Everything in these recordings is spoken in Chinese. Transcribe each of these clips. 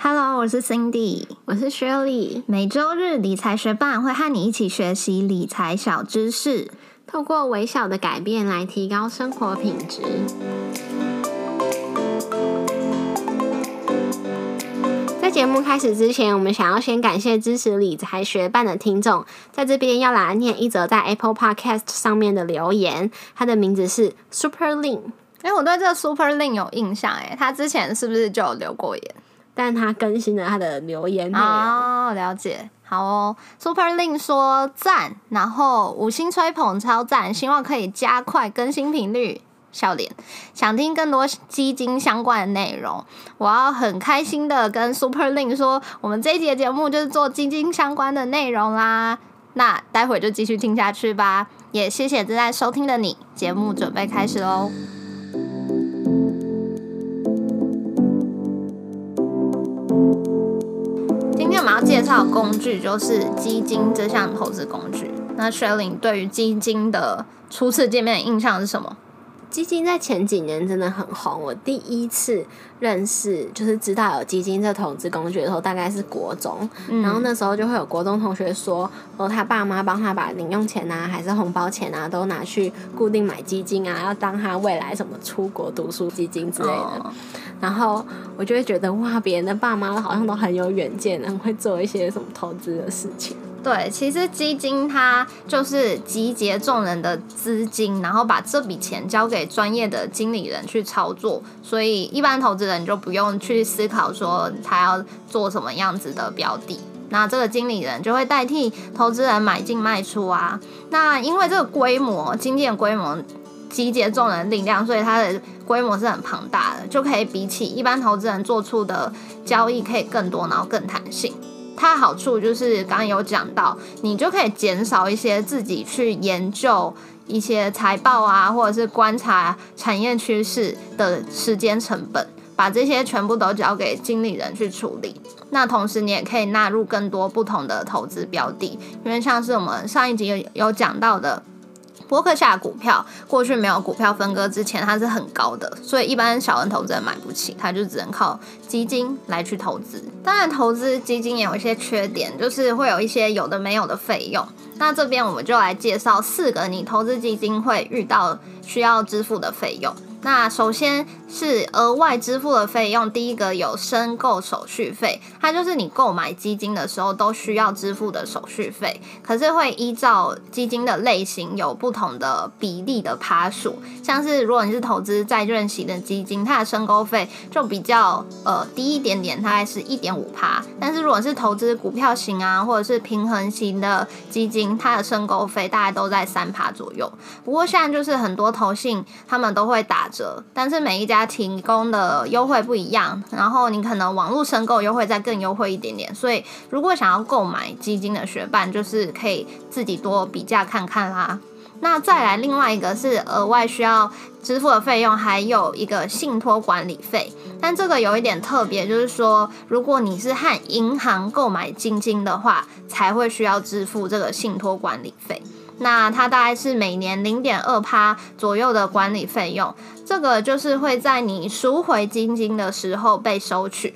Hello，我是 Cindy，我是 Shirley。每周日理财学伴会和你一起学习理财小知识，透过微小的改变来提高生活品质。在节目开始之前，我们想要先感谢支持理财学伴的听众，在这边要来念一则在 Apple Podcast 上面的留言，他的名字是 Super Lin。哎，我对这个 Super Lin 有印象，哎，他之前是不是就有留过言？但他更新了他的留言哦，了解，好哦。Super Link 说赞，然后五星吹捧超赞，希望可以加快更新频率。笑脸，想听更多基金相关的内容，我要很开心的跟 Super Link 说，我们这一节节目就是做基金相关的内容啦。那待会就继续听下去吧，也谢谢正在收听的你，节目准备开始喽。介绍工具就是基金这项投资工具。那 Shelly 对于基金的初次见面的印象是什么？基金在前几年真的很红。我第一次认识，就是知道有基金这投资工具的时候，大概是国中。然后那时候就会有国中同学说，哦，他爸妈帮他把零用钱啊，还是红包钱啊，都拿去固定买基金啊，要当他未来什么出国读书基金之类的。然后我就会觉得，哇，别人的爸妈好像都很有远见，很会做一些什么投资的事情。对，其实基金它就是集结众人的资金，然后把这笔钱交给专业的经理人去操作，所以一般投资人就不用去思考说他要做什么样子的标的，那这个经理人就会代替投资人买进卖出啊。那因为这个规模，经济的规模集结众人力量，所以它的规模是很庞大的，就可以比起一般投资人做出的交易可以更多，然后更弹性。它好处就是刚刚有讲到，你就可以减少一些自己去研究一些财报啊，或者是观察产业趋势的时间成本，把这些全部都交给经理人去处理。那同时你也可以纳入更多不同的投资标的，因为像是我们上一集有有讲到的。博客下股票过去没有股票分割之前，它是很高的，所以一般小人投资人买不起，他就只能靠基金来去投资。当然，投资基金也有一些缺点，就是会有一些有的没有的费用。那这边我们就来介绍四个你投资基金会遇到需要支付的费用。那首先是额外支付的费用，第一个有申购手续费，它就是你购买基金的时候都需要支付的手续费，可是会依照基金的类型有不同的比例的趴数，像是如果你是投资债券型的基金，它的申购费就比较呃低一点点，大概是一点五趴，但是如果是投资股票型啊或者是平衡型的基金，它的申购费大概都在三趴左右。不过现在就是很多投信他们都会打。折，但是每一家提供的优惠不一样，然后你可能网络申购优惠再更优惠一点点，所以如果想要购买基金的学伴，就是可以自己多比价看看啦。那再来另外一个是额外需要支付的费用，还有一个信托管理费，但这个有一点特别，就是说如果你是和银行购买基金的话，才会需要支付这个信托管理费。那它大概是每年零点二趴左右的管理费用，这个就是会在你赎回基金的时候被收取。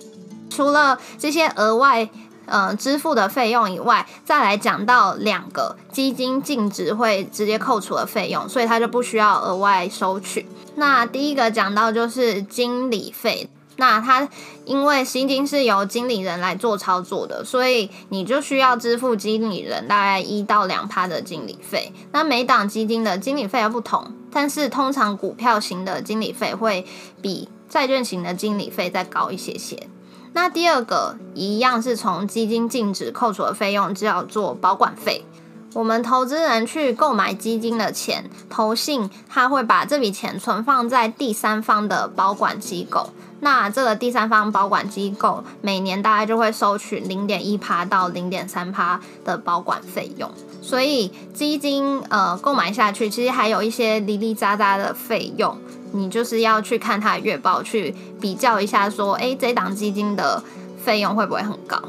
除了这些额外呃支付的费用以外，再来讲到两个基金净值会直接扣除的费用，所以它就不需要额外收取。那第一个讲到就是经理费。那它因为基金是由经理人来做操作的，所以你就需要支付经理人大概一到两趴的经理费。那每档基金的经理费又不同，但是通常股票型的经理费会比债券型的经理费再高一些些。那第二个一样是从基金净值扣除的费用，叫做保管费。我们投资人去购买基金的钱，投信他会把这笔钱存放在第三方的保管机构。那这个第三方保管机构每年大概就会收取零点一趴到零点三趴的保管费用，所以基金呃购买下去，其实还有一些零零杂杂的费用，你就是要去看它的月报去比较一下，说哎这档基金的费用会不会很高？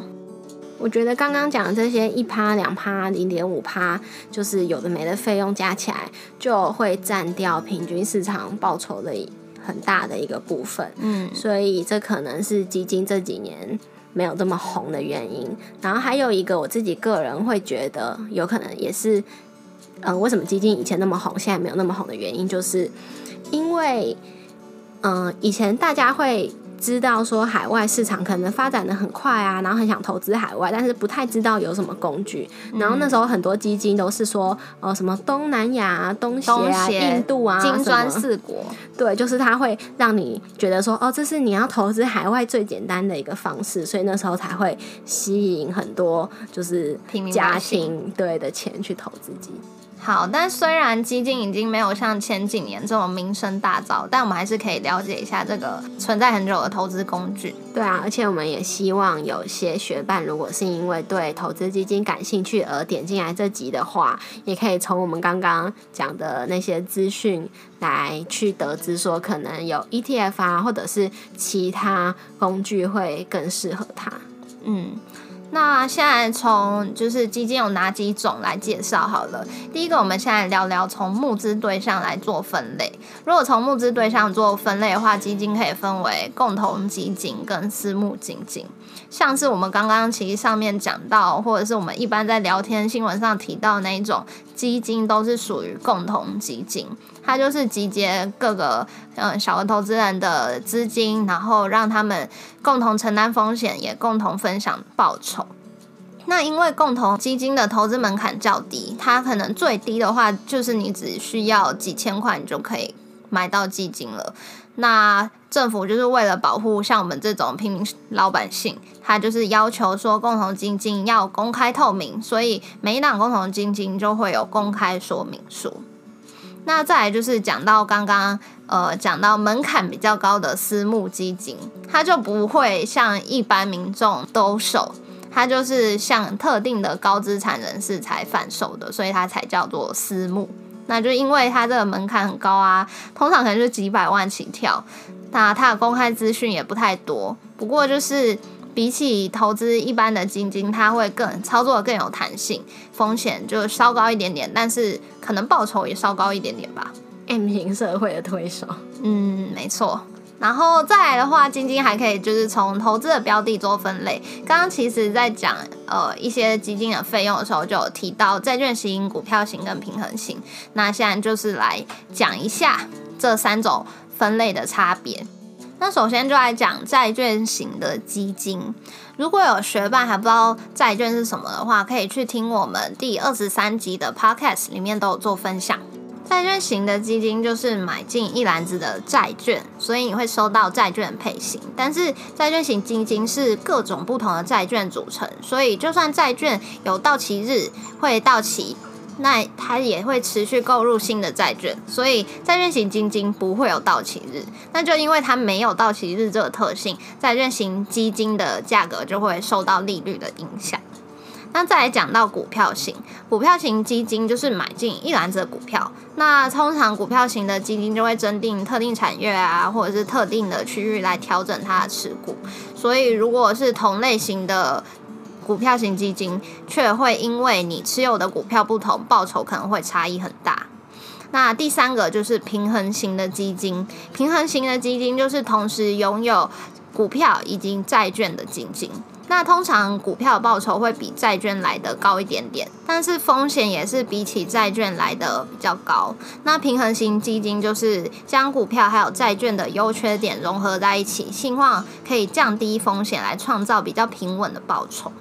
我觉得刚刚讲的这些一趴两趴零点五趴，就是有的没的费用加起来，就会占掉平均市场报酬的。很大的一个部分，嗯，所以这可能是基金这几年没有这么红的原因。然后还有一个我自己个人会觉得有可能也是，嗯，为什么基金以前那么红，现在没有那么红的原因，就是因为，嗯，以前大家会。知道说海外市场可能发展的很快啊，然后很想投资海外，但是不太知道有什么工具。然后那时候很多基金都是说，哦，什么东南亚、东协啊、印度啊，金砖四国。对，就是它会让你觉得说，哦，这是你要投资海外最简单的一个方式，所以那时候才会吸引很多就是家庭对的钱去投资基金。好，但虽然基金已经没有像前几年这种名声大噪，但我们还是可以了解一下这个存在很久的投资工具。对啊，而且我们也希望有些学伴，如果是因为对投资基金感兴趣而点进来这集的话，也可以从我们刚刚讲的那些资讯来去得知，说可能有 ETF 啊，或者是其他工具会更适合他。嗯。那现在从就是基金有哪几种来介绍好了。第一个，我们现在聊聊从募资对象来做分类。如果从募资对象做分类的话，基金可以分为共同基金跟私募基金。像是我们刚刚其实上面讲到，或者是我们一般在聊天新闻上提到那一种基金，都是属于共同基金。它就是集结各个嗯小额投资人的资金，然后让他们共同承担风险，也共同分享报酬。那因为共同基金的投资门槛较低，它可能最低的话就是你只需要几千块，你就可以买到基金了。那政府就是为了保护像我们这种平民老百姓，他就是要求说共同基金要公开透明，所以每一档共同基金就会有公开说明书。那再来就是讲到刚刚呃讲到门槛比较高的私募基金，它就不会像一般民众兜售，它就是像特定的高资产人士才贩售的，所以它才叫做私募。那就因为它这个门槛很高啊，通常可能就几百万起跳，那它的公开资讯也不太多。不过就是。比起投资一般的基金，它会更操作更有弹性，风险就稍高一点点，但是可能报酬也稍高一点点吧。M 型社会的推手，嗯，没错。然后再来的话，基金还可以就是从投资的标的做分类。刚刚其实在讲呃一些基金的费用的时候，就有提到债券型、股票型跟平衡型。那现在就是来讲一下这三种分类的差别。那首先就来讲债券型的基金。如果有学伴还不知道债券是什么的话，可以去听我们第二十三集的 podcast，里面都有做分享。债券型的基金就是买进一篮子的债券，所以你会收到债券配型。但是债券型基金是各种不同的债券组成，所以就算债券有到期日会到期。那它也会持续购入新的债券，所以债券型基金不会有到期日。那就因为它没有到期日这个特性，债券型基金的价格就会受到利率的影响。那再来讲到股票型，股票型基金就是买进一篮子的股票。那通常股票型的基金就会增定特定产业啊，或者是特定的区域来调整它的持股。所以如果是同类型的。股票型基金却会因为你持有的股票不同，报酬可能会差异很大。那第三个就是平衡型的基金，平衡型的基金就是同时拥有股票以及债券的基金。那通常股票报酬会比债券来的高一点点，但是风险也是比起债券来的比较高。那平衡型基金就是将股票还有债券的优缺点融合在一起，希望可以降低风险，来创造比较平稳的报酬。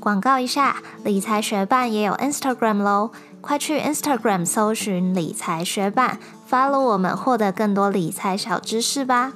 广告一下，理财学伴也有 Instagram 喽，快去 Instagram 搜寻理财学伴，follow 我们，获得更多理财小知识吧。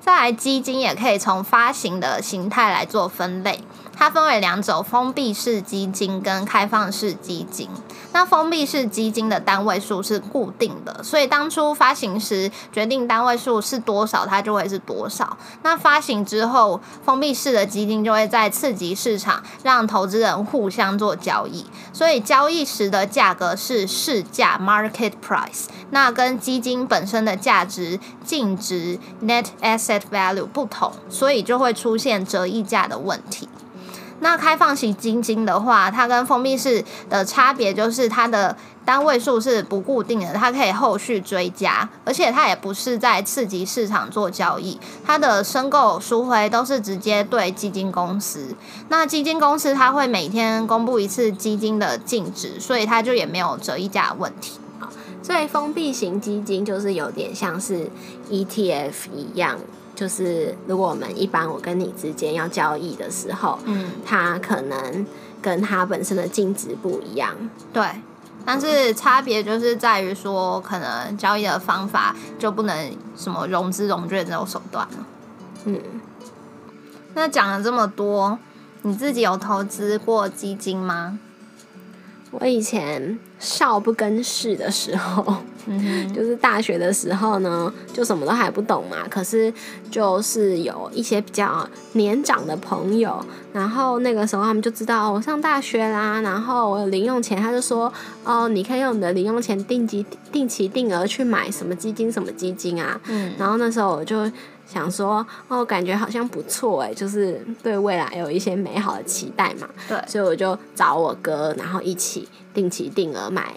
再来，基金也可以从发行的形态来做分类。它分为两种：封闭式基金跟开放式基金。那封闭式基金的单位数是固定的，所以当初发行时决定单位数是多少，它就会是多少。那发行之后，封闭式的基金就会在刺激市场，让投资人互相做交易。所以交易时的价格是市价 （market price），那跟基金本身的价值净值 （net asset value） 不同，所以就会出现折溢价的问题。那开放型基金的话，它跟封闭式的差别就是它的单位数是不固定的，它可以后续追加，而且它也不是在刺激市场做交易，它的申购赎回都是直接对基金公司。那基金公司它会每天公布一次基金的净值，所以它就也没有折溢价问题。所以封闭型基金就是有点像是 ETF 一样，就是如果我们一般我跟你之间要交易的时候，嗯，它可能跟它本身的净值不一样。对。但是差别就是在于说，可能交易的方法就不能什么融资融券这种手段了。嗯，那讲了这么多，你自己有投资过基金吗？我以前少不更事的时候，嗯就是大学的时候呢，就什么都还不懂嘛。可是就是有一些比较年长的朋友，然后那个时候他们就知道、哦我上大学啦，然后我有零用钱，他就说哦，你可以用你的零用钱定期定期定额去买什么基金什么基金啊。嗯然后那时候我就想说，哦，感觉好像不错哎，就是对未来有一些美好的期待嘛。对所以我就找我哥，然后一起定期定额买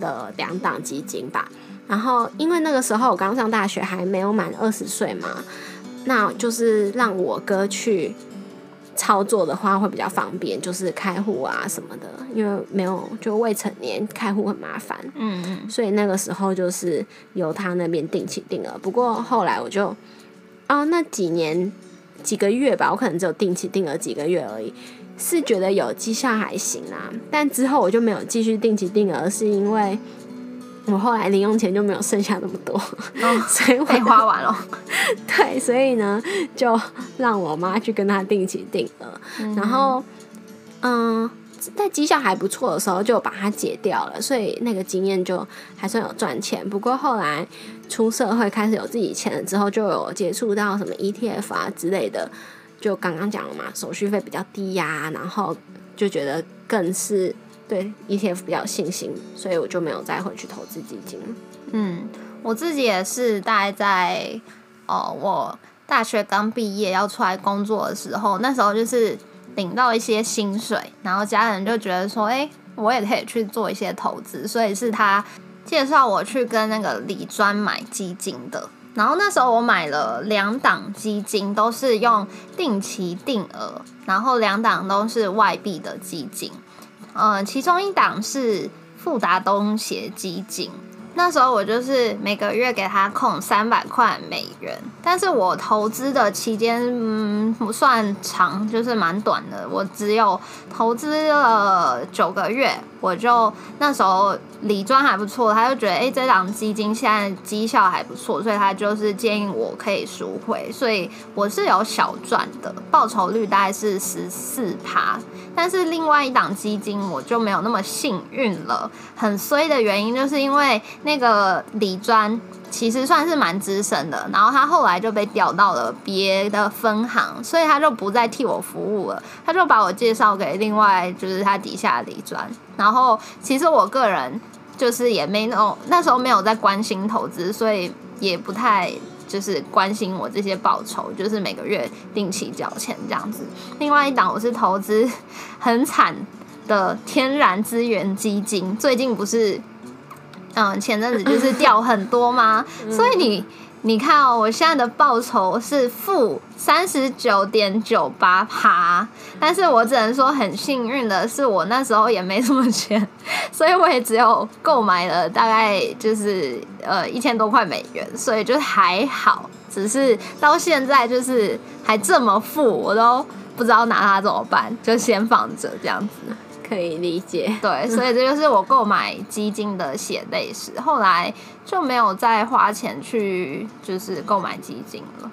的两档基金吧。然后因为那个时候我刚上大学，还没有满二十岁嘛，那就是让我哥去操作的话会比较方便，就是开户啊什么的，因为没有就未成年开户很麻烦。嗯嗯，所以那个时候就是由他那边定期定额。不过后来我就，哦，那几年几个月吧，我可能只有定期定额几个月而已，是觉得有绩效还行啦。但之后我就没有继续定期定额，是因为我后来零用钱就没有剩下那么多，所以我被花完了。对，所以呢，就让我妈去跟他定期定额，然后，嗯，在绩效还不错的时候就把它解掉了，所以那个经验就还算有赚钱。不过后来出社会开始有自己钱了之后，就有接触到什么 ETF 啊之类的，就刚刚讲了嘛，手续费比较低呀、然后就觉得更是对 ETF 比较有信心，所以我就没有再回去投资基金。嗯，我自己也是大概在哦，我大学刚毕业要出来工作的时候，那时候就是领到一些薪水，然后家人就觉得说，哎、我也可以去做一些投资，所以是他介绍我去跟那个李专买基金的。然后那时候我买了两档基金，都是用定期定额，然后两档都是外币的基金。呃，其中一档是富达东协基金，那时候我就是每个月给他控三百块美元，但是我投资的期间嗯不算长，就是蛮短的，我只有投资了九个月，我就那时候理专还不错，他就觉得诶这档基金现在绩效还不错，所以他就是建议我可以赎回，所以我是有小赚的，报酬率大概是十四趴。但是另外一档基金我就没有那么幸运了，很衰的原因就是因为那个理专其实算是蛮资深的，然后他后来就被调到了别的分行，所以他就不再替我服务了，他就把我介绍给另外就是他底下的理专，然后其实我个人就是也没有那时候没有在关心投资，所以也不太。就是关心我这些报酬，就是每个月定期缴钱这样子。另外一档我是投资 很惨的天然资源基金，最近不是，嗯，前阵子就是掉很多吗？所以你你看哦，我现在的报酬是负三十九点九八趴，但是我只能说很幸运的是，我那时候也没什么钱，所以我也只有购买了大概就是呃一千多块美元，所以就还好。只是到现在就是还这么富，我都不知道拿它怎么办，就先放着这样子。可以理解。对，所以这就是我购买基金的血泪史。后来就没有再花钱去就是购买基金了。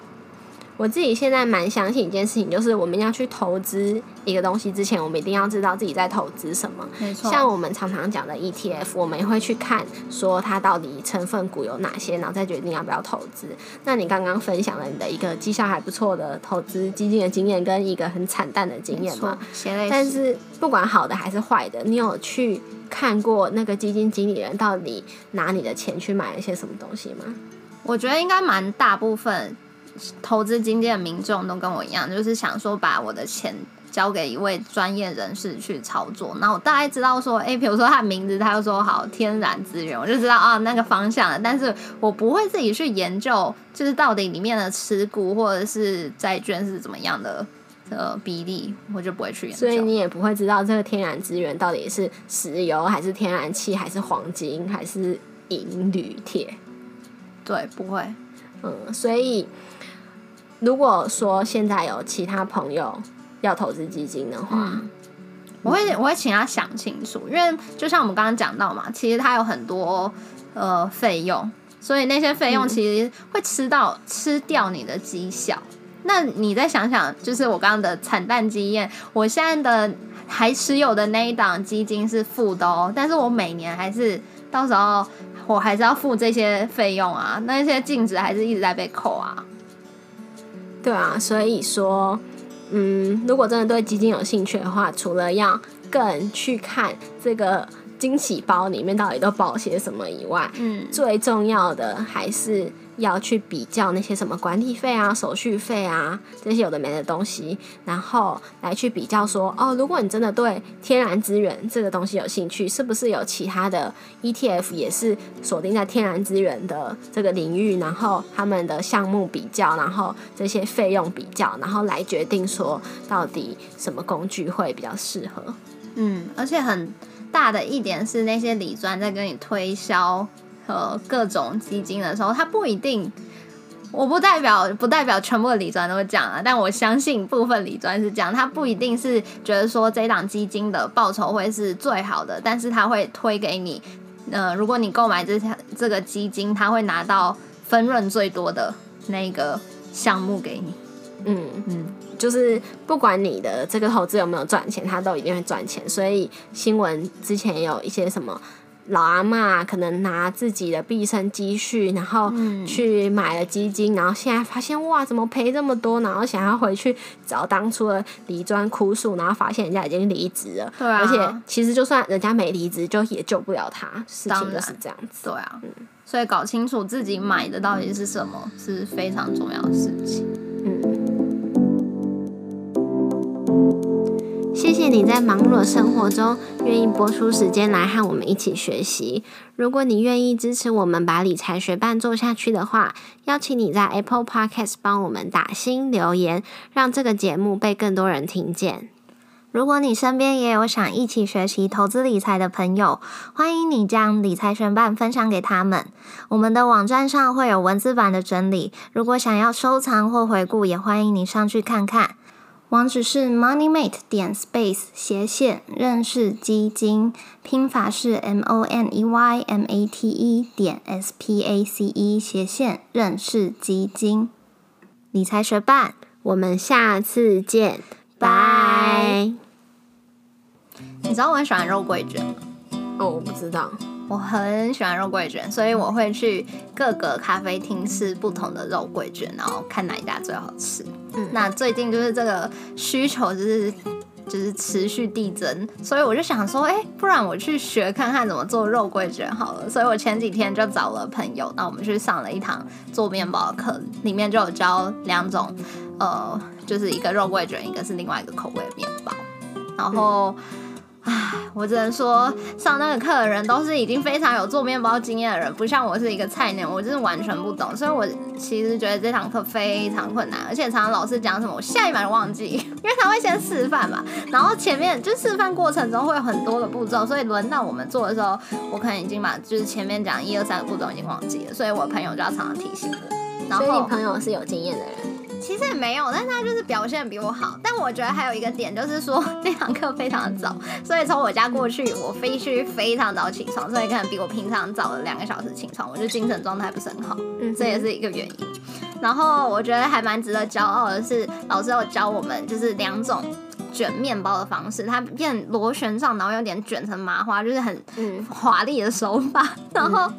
我自己现在蛮相信一件事情，就是我们要去投资一个东西之前，我们一定要知道自己在投资什么。没错像我们常常讲的 ETF，我们也会去看说它到底成分股有哪些，然后再决定要不要投资。那你刚刚分享了你的一个绩效还不错的投资基金的经验，跟一个很惨淡的经验嘛？但是不管好的还是坏的，你有去看过那个基金经理人到底拿你的钱去买了些什么东西吗？我觉得应该蛮大部分投资经济的民众都跟我一样，就是想说把我的钱交给一位专业人士去操作。那我大概知道说，哎，比如说他的名字，他就说好天然资源，我就知道啊那个方向了。但是我不会自己去研究，就是到底里面的持股或者是债券是怎么样的呃比例，我就不会去研究。所以你也不会知道这个天然资源到底是石油还是天然气还是黄金还是银铝铁。对，不会。嗯，所以如果说现在有其他朋友要投资基金的话，我会我会请他想清楚，因为就像我们刚刚讲到嘛，其实它有很多呃费用，所以那些费用其实会吃到吃掉你的绩效。那你再想想，就是我刚刚的惨淡经验，我现在的还持有的那一档基金是负的哦，但是我每年还是到时候我还是要付这些费用啊，那些净值还是一直在被扣啊。对啊，所以说，嗯，如果真的对基金有兴趣的话，除了要更去看这个惊喜包里面到底都包些什么以外，嗯，最重要的还是要去比较那些什么管理费啊、手续费啊这些有的没的东西，然后来去比较说，哦，如果你真的对天然资源这个东西有兴趣，是不是有其他的 ETF 也是锁定在天然资源的这个领域，然后他们的项目比较，然后这些费用比较，然后来决定说到底什么工具会比较适合。嗯，而且很大的一点是，那些理专在跟你推销呃各种基金的时候，它不一定，我不代表不代表全部的理专都这样啊，但我相信部分理专是这样，他不一定是觉得说这档基金的报酬会是最好的，但是他会推给你，呃，如果你购买这项这个基金，他会拿到分润最多的那个项目给你。嗯嗯，就是不管你的这个投资有没有赚钱，它都一定会赚钱。所以新闻之前有一些什么老阿妈可能拿自己的毕生积蓄，然后去买了基金，然后现在发现哇，怎么赔这么多？然后想要回去找当初的离专哭诉，然后发现人家已经离职了。对啊而且其实就算人家没离职，就也救不了他。事情就是这样子。对啊，所以搞清楚自己买的到底是什么是非常重要的事情。谢谢你在忙碌的生活中愿意拨出时间来和我们一起学习。如果你愿意支持我们把理财学伴做下去的话，邀请你在 Apple Podcast 帮我们打新留言，让这个节目被更多人听见。如果你身边也有想一起学习投资理财的朋友，欢迎你将理财学伴分享给他们。我们的网站上会有文字版的整理，如果想要收藏或回顾，也欢迎你上去看看。网址是 moneymate 点 space 斜线认识基金，拼法是 m o n e y m a t e 点 s p a c e 斜线认识基金。理财学伴，我们下次见，拜。你知道我很喜欢肉桂卷吗？哦，我不知道。我很喜欢肉桂卷，所以我会去各个咖啡厅吃不同的肉桂卷，然后看哪一家最好吃。嗯那最近就是这个需求就是就是持续递增，所以我就想说，哎、不然我去学看看怎么做肉桂卷好了。所以我前几天就找了朋友，那我们去上了一堂做面包的课，里面就有教两种，呃，就是一个肉桂卷，一个是另外一个口味的面包，然后。唉，我只能说，上那个课的人都是已经非常有做面包经验的人，不像我是一个菜鸟，我就是完全不懂。所以我其实觉得这堂课非常困难，而且常常老师讲什么，我下一秒就忘记，因为他会先示范嘛，然后前面就示范过程中会有很多的步骤，所以轮到我们做的时候，我可能已经把就是前面讲一二三个步骤已经忘记了，所以我朋友就要常常提醒我。然后所以你朋友是有经验的人。其实也没有，但是他就是表现比我好。但我觉得还有一个点就是说，那堂课非常的早，所以从我家过去，我必须非常早起床，所以可能比我平常早了两个小时起床，我就精神状态不是很好，嗯这也是一个原因。然后我觉得还蛮值得骄傲的是，老师有教我们就是两种卷面包的方式，它变螺旋状，然后有点卷成麻花，就是很嗯华丽的手法。然后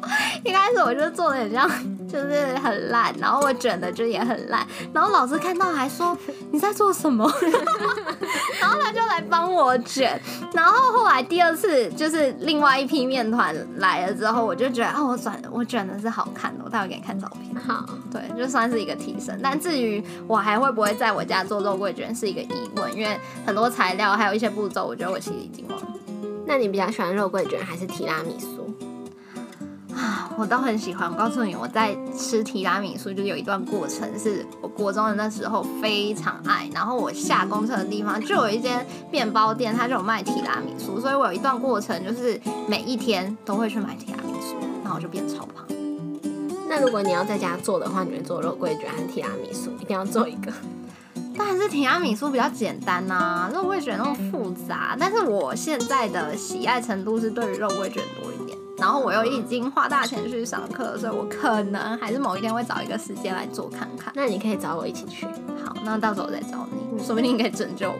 一开始我就做的很像，就是很烂，然后我卷的就也很烂。然后老师看到还说你在做什么？然后他就来帮我卷。然后后来第二次就是另外一批面团来了之后，我就觉得啊，我转我卷的是好看的，我待会给你看照片。好，对，就算是一个提升。但至于我还会不会在我家做肉桂卷，是一个疑问，因为很多材料还有一些步骤，我觉得我其实已经忘了。那你比较喜欢肉桂卷还是提拉米苏？啊，我都很喜欢。我告诉你，我在吃提拉米苏，就有一段过程是我国中的那时候非常爱。然后我下公车的地方就有一间面包店，它就有卖提拉米苏，所以我有一段过程就是每一天都会去买提拉米苏，然后我就变超胖。那如果你要在家做的话，你会做肉桂卷还是提拉米苏？一定要做一个。当然是提拉米苏比较简单呐、肉桂卷那么复杂。但是我现在的喜爱程度是对于肉桂卷多一点，然后我又已经花大钱去上课，所以我可能还是某一天会找一个时间来做看看。那你可以找我一起去。好，那到时候我再找你，说不定你可以拯救我。